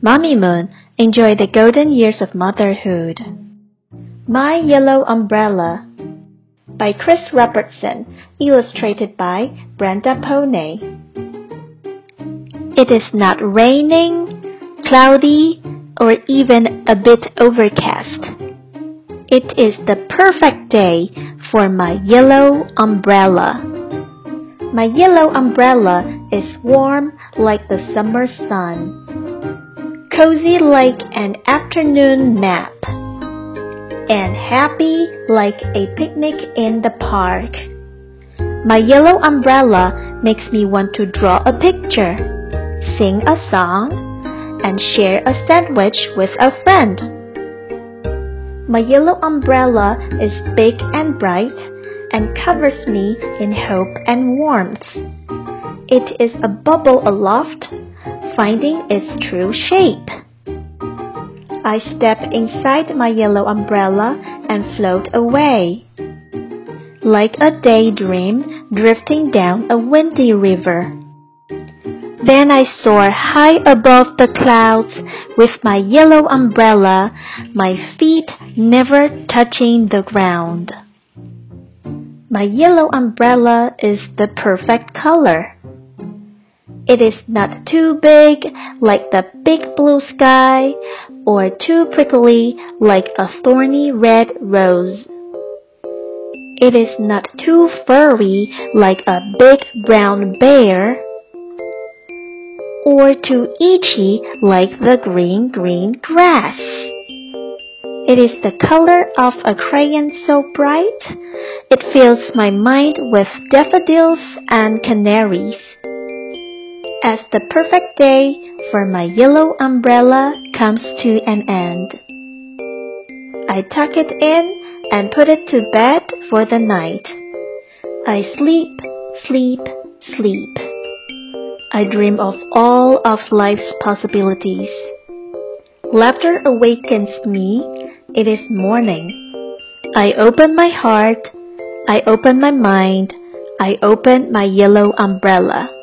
Mommy Moon, enjoy the golden years of motherhood. My Yellow Umbrella by Chris Robertson, illustrated by Brenda Ponnay. It is not raining, cloudy, or even a bit overcast. It is the perfect day for my yellow umbrella. My yellow umbrella is warm like the summer sun cozy like an afternoon nap, and happy like a picnic in the park. My yellow umbrella makes me want to draw a picture, sing a song, and share a sandwich with a friend. My yellow umbrella is big and bright and covers me in hope and warmth. It is a bubble aloft finding its true shape. I step inside my yellow umbrella and float away. Like a daydream drifting down a windy river. Then I soar high above the clouds with my yellow umbrella, my feet never touching the ground. My yellow umbrella is the perfect color. It is not too big like the big blue sky or too prickly like a thorny red rose. It is not too furry like a big brown bear or too itchy like the green green grass. It is the color of a crayon so bright it fills my mind with daffodils and canaries as the perfect day for my yellow umbrella comes to an end. I tuck it in and put it to bed for the night. I sleep, sleep, sleep. I dream of all of life's possibilities. Laughter awakens me. It is morning. I open my heart. I open my mind. I open my yellow umbrella.